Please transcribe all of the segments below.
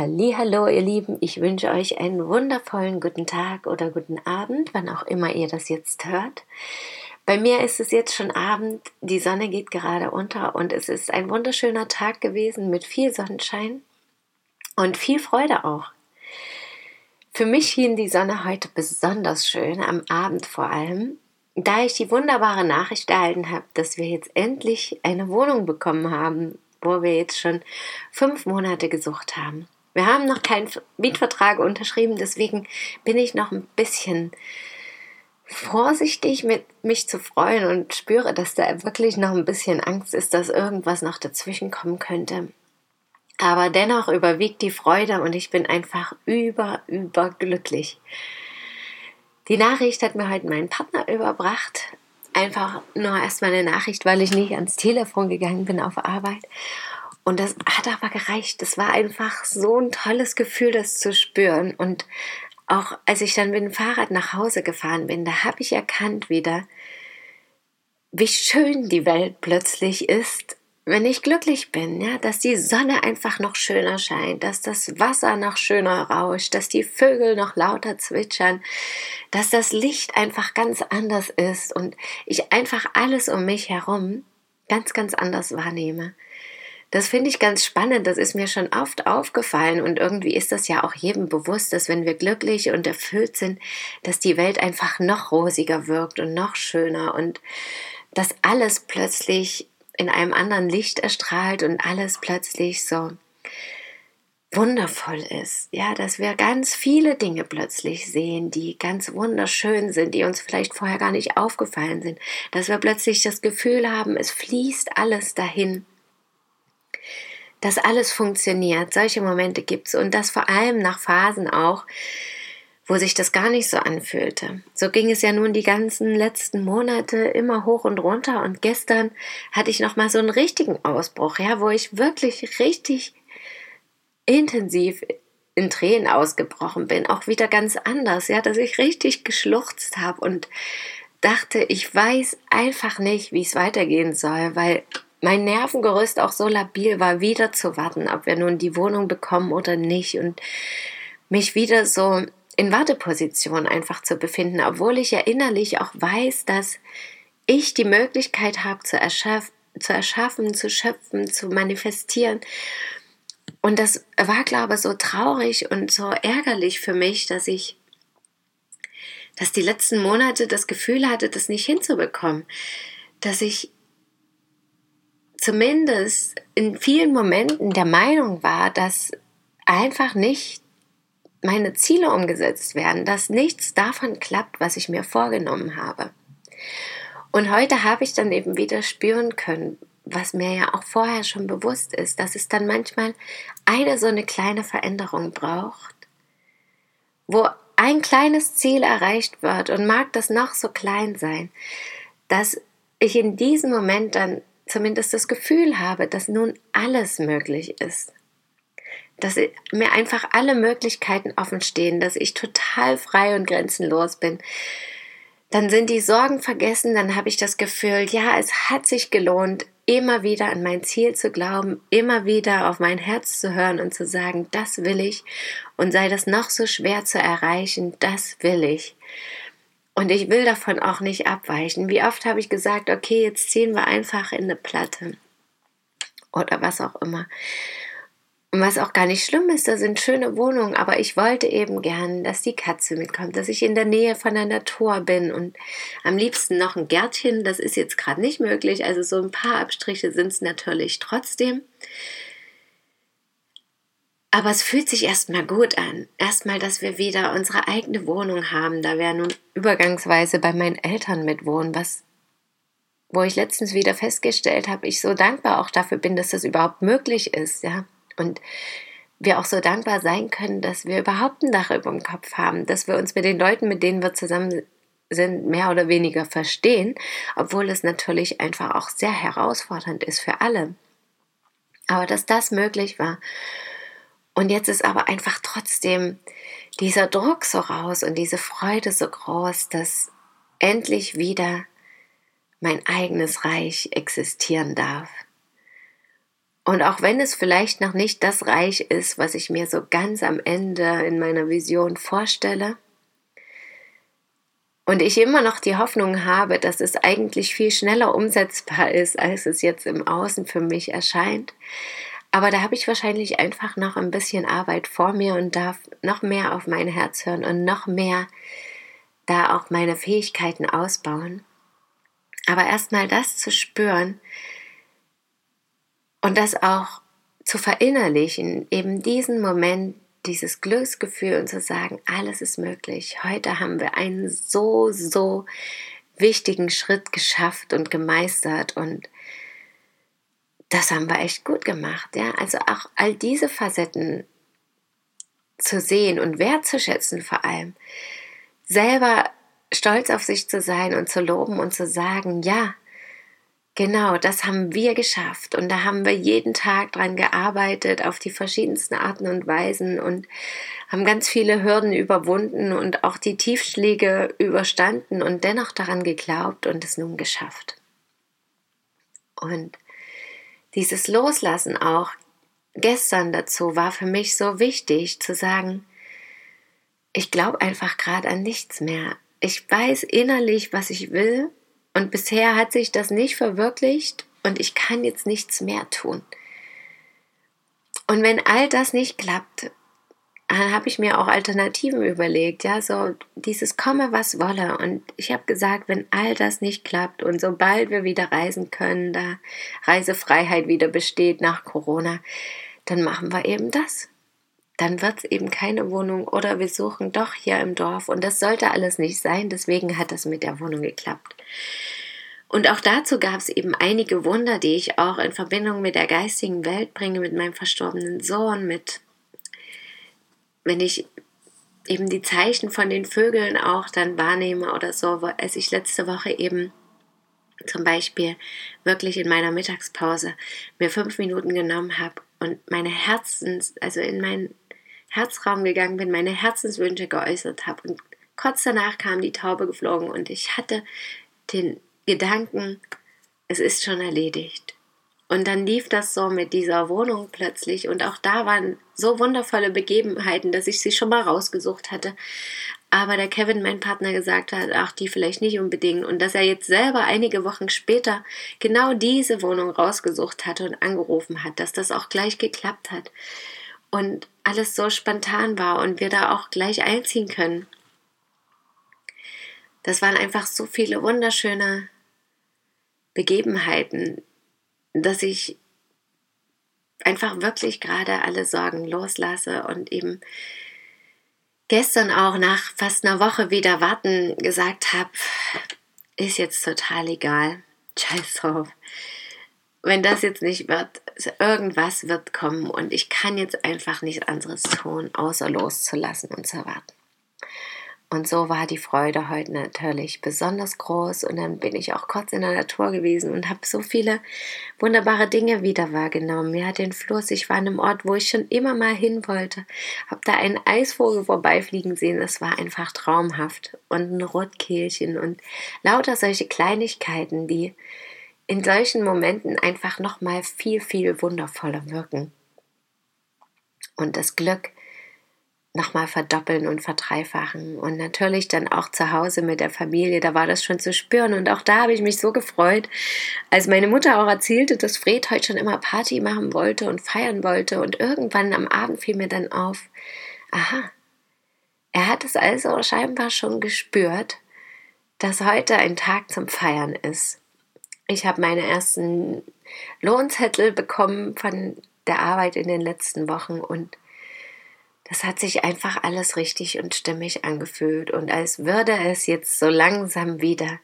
Hallo, ihr Lieben, ich wünsche euch einen wundervollen guten Tag oder guten Abend, wann auch immer ihr das jetzt hört. Bei mir ist es jetzt schon Abend, die Sonne geht gerade unter und es ist ein wunderschöner Tag gewesen mit viel Sonnenschein und viel Freude auch. Für mich schien die Sonne heute besonders schön, am Abend vor allem, da ich die wunderbare Nachricht erhalten habe, dass wir jetzt endlich eine Wohnung bekommen haben, wo wir jetzt schon fünf Monate gesucht haben. Wir haben noch keinen Mietvertrag unterschrieben, deswegen bin ich noch ein bisschen vorsichtig mit mich zu freuen und spüre, dass da wirklich noch ein bisschen Angst ist, dass irgendwas noch dazwischen kommen könnte. Aber dennoch überwiegt die Freude und ich bin einfach über, überglücklich. Die Nachricht hat mir heute mein Partner überbracht. Einfach nur erstmal eine Nachricht, weil ich nicht ans Telefon gegangen bin auf Arbeit. Und das hat aber gereicht. Das war einfach so ein tolles Gefühl, das zu spüren. Und auch als ich dann mit dem Fahrrad nach Hause gefahren bin, da habe ich erkannt wieder, wie schön die Welt plötzlich ist, wenn ich glücklich bin, ja, dass die Sonne einfach noch schöner scheint, dass das Wasser noch schöner rauscht, dass die Vögel noch lauter zwitschern, dass das Licht einfach ganz anders ist und ich einfach alles um mich herum ganz, ganz anders wahrnehme. Das finde ich ganz spannend. Das ist mir schon oft aufgefallen und irgendwie ist das ja auch jedem bewusst, dass wenn wir glücklich und erfüllt sind, dass die Welt einfach noch rosiger wirkt und noch schöner und dass alles plötzlich in einem anderen Licht erstrahlt und alles plötzlich so wundervoll ist. Ja, dass wir ganz viele Dinge plötzlich sehen, die ganz wunderschön sind, die uns vielleicht vorher gar nicht aufgefallen sind. Dass wir plötzlich das Gefühl haben, es fließt alles dahin dass alles funktioniert. Solche Momente gibt es und das vor allem nach Phasen auch, wo sich das gar nicht so anfühlte. So ging es ja nun die ganzen letzten Monate immer hoch und runter und gestern hatte ich noch mal so einen richtigen Ausbruch, ja, wo ich wirklich richtig intensiv in Tränen ausgebrochen bin, auch wieder ganz anders, ja, dass ich richtig geschluchzt habe und dachte, ich weiß einfach nicht, wie es weitergehen soll, weil mein Nervengerüst auch so labil war, wieder zu warten, ob wir nun die Wohnung bekommen oder nicht und mich wieder so in Warteposition einfach zu befinden, obwohl ich ja innerlich auch weiß, dass ich die Möglichkeit habe zu, erschaff zu erschaffen, zu schöpfen, zu manifestieren. Und das war, glaube ich, so traurig und so ärgerlich für mich, dass ich, dass die letzten Monate das Gefühl hatte, das nicht hinzubekommen, dass ich zumindest in vielen Momenten der Meinung war, dass einfach nicht meine Ziele umgesetzt werden, dass nichts davon klappt, was ich mir vorgenommen habe. Und heute habe ich dann eben wieder spüren können, was mir ja auch vorher schon bewusst ist, dass es dann manchmal eine so eine kleine Veränderung braucht, wo ein kleines Ziel erreicht wird und mag das noch so klein sein, dass ich in diesem Moment dann zumindest das Gefühl habe, dass nun alles möglich ist. Dass mir einfach alle Möglichkeiten offen stehen, dass ich total frei und grenzenlos bin. Dann sind die Sorgen vergessen, dann habe ich das Gefühl, ja, es hat sich gelohnt, immer wieder an mein Ziel zu glauben, immer wieder auf mein Herz zu hören und zu sagen, das will ich und sei das noch so schwer zu erreichen, das will ich. Und ich will davon auch nicht abweichen. Wie oft habe ich gesagt, okay, jetzt ziehen wir einfach in eine Platte. Oder was auch immer. Und was auch gar nicht schlimm ist, da sind schöne Wohnungen, aber ich wollte eben gern, dass die Katze mitkommt, dass ich in der Nähe von der Natur bin und am liebsten noch ein Gärtchen, das ist jetzt gerade nicht möglich, also so ein paar Abstriche sind es natürlich trotzdem. Aber es fühlt sich erstmal gut an. Erstmal, dass wir wieder unsere eigene Wohnung haben, da wir nun übergangsweise bei meinen Eltern mitwohnen, was wo ich letztens wieder festgestellt habe, ich so dankbar auch dafür bin, dass das überhaupt möglich ist, ja. Und wir auch so dankbar sein können, dass wir überhaupt ein Dach über dem Kopf haben, dass wir uns mit den Leuten, mit denen wir zusammen sind, mehr oder weniger verstehen, obwohl es natürlich einfach auch sehr herausfordernd ist für alle. Aber dass das möglich war. Und jetzt ist aber einfach trotzdem dieser Druck so raus und diese Freude so groß, dass endlich wieder mein eigenes Reich existieren darf. Und auch wenn es vielleicht noch nicht das Reich ist, was ich mir so ganz am Ende in meiner Vision vorstelle, und ich immer noch die Hoffnung habe, dass es eigentlich viel schneller umsetzbar ist, als es jetzt im Außen für mich erscheint. Aber da habe ich wahrscheinlich einfach noch ein bisschen Arbeit vor mir und darf noch mehr auf mein Herz hören und noch mehr da auch meine Fähigkeiten ausbauen. Aber erstmal das zu spüren und das auch zu verinnerlichen, eben diesen Moment dieses Glücksgefühl und zu sagen, alles ist möglich. Heute haben wir einen so, so wichtigen Schritt geschafft und gemeistert und das haben wir echt gut gemacht, ja. Also auch all diese Facetten zu sehen und wertzuschätzen vor allem, selber stolz auf sich zu sein und zu loben und zu sagen, ja, Genau, das haben wir geschafft und da haben wir jeden Tag dran gearbeitet auf die verschiedensten Arten und Weisen und haben ganz viele Hürden überwunden und auch die Tiefschläge überstanden und dennoch daran geglaubt und es nun geschafft. Und dieses Loslassen auch gestern dazu war für mich so wichtig zu sagen, ich glaube einfach gerade an nichts mehr. Ich weiß innerlich, was ich will und bisher hat sich das nicht verwirklicht und ich kann jetzt nichts mehr tun. Und wenn all das nicht klappt, habe ich mir auch Alternativen überlegt, ja, so dieses komme was wolle und ich habe gesagt, wenn all das nicht klappt und sobald wir wieder reisen können, da Reisefreiheit wieder besteht nach Corona, dann machen wir eben das. Dann wird es eben keine Wohnung oder wir suchen doch hier im Dorf und das sollte alles nicht sein, deswegen hat das mit der Wohnung geklappt. Und auch dazu gab es eben einige Wunder, die ich auch in Verbindung mit der geistigen Welt bringe, mit meinem verstorbenen Sohn, mit, wenn ich eben die Zeichen von den Vögeln auch dann wahrnehme oder so, als ich letzte Woche eben zum Beispiel wirklich in meiner Mittagspause mir fünf Minuten genommen habe und meine Herzens, also in meinen Herzraum gegangen bin, meine Herzenswünsche geäußert habe und kurz danach kam die Taube geflogen und ich hatte den Gedanken, es ist schon erledigt. Und dann lief das so mit dieser Wohnung plötzlich und auch da waren so wundervolle Begebenheiten, dass ich sie schon mal rausgesucht hatte. Aber der Kevin, mein Partner, gesagt hat, ach, die vielleicht nicht unbedingt. Und dass er jetzt selber einige Wochen später genau diese Wohnung rausgesucht hatte und angerufen hat, dass das auch gleich geklappt hat. Und alles so spontan war und wir da auch gleich einziehen können. Das waren einfach so viele wunderschöne Begebenheiten, dass ich einfach wirklich gerade alle Sorgen loslasse und eben gestern auch nach fast einer Woche wieder warten gesagt habe, ist jetzt total egal. Scheiß drauf. Wenn das jetzt nicht wird, irgendwas wird kommen und ich kann jetzt einfach nichts anderes tun, außer loszulassen und zu warten. Und so war die Freude heute natürlich besonders groß. Und dann bin ich auch kurz in der Natur gewesen und habe so viele wunderbare Dinge wieder wahrgenommen. Ja, den Fluss. Ich war an einem Ort, wo ich schon immer mal hin wollte. Habe da einen Eisvogel vorbeifliegen sehen. Das war einfach traumhaft. Und ein Rotkehlchen und lauter solche Kleinigkeiten, die in solchen Momenten einfach nochmal viel, viel wundervoller wirken. Und das Glück, nochmal verdoppeln und verdreifachen. Und natürlich dann auch zu Hause mit der Familie, da war das schon zu spüren. Und auch da habe ich mich so gefreut, als meine Mutter auch erzählte, dass Fred heute schon immer Party machen wollte und feiern wollte. Und irgendwann am Abend fiel mir dann auf, aha, er hat es also scheinbar schon gespürt, dass heute ein Tag zum Feiern ist. Ich habe meine ersten Lohnzettel bekommen von der Arbeit in den letzten Wochen und das hat sich einfach alles richtig und stimmig angefühlt und als würde es jetzt so langsam wieder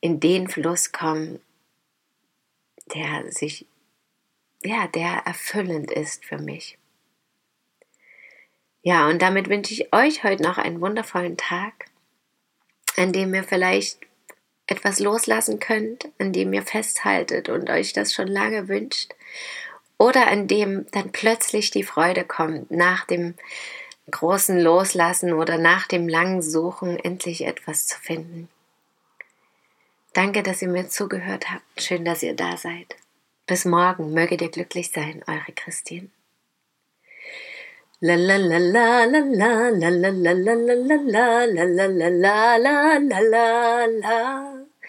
in den Fluss kommen, der sich, ja, der erfüllend ist für mich. Ja, und damit wünsche ich euch heute noch einen wundervollen Tag, an dem ihr vielleicht etwas loslassen könnt, an dem ihr festhaltet und euch das schon lange wünscht oder in dem dann plötzlich die Freude kommt, nach dem großen Loslassen oder nach dem langen Suchen endlich etwas zu finden. Danke, dass ihr mir zugehört habt. Schön, dass ihr da seid. Bis morgen, möget ihr glücklich sein, eure Christine. la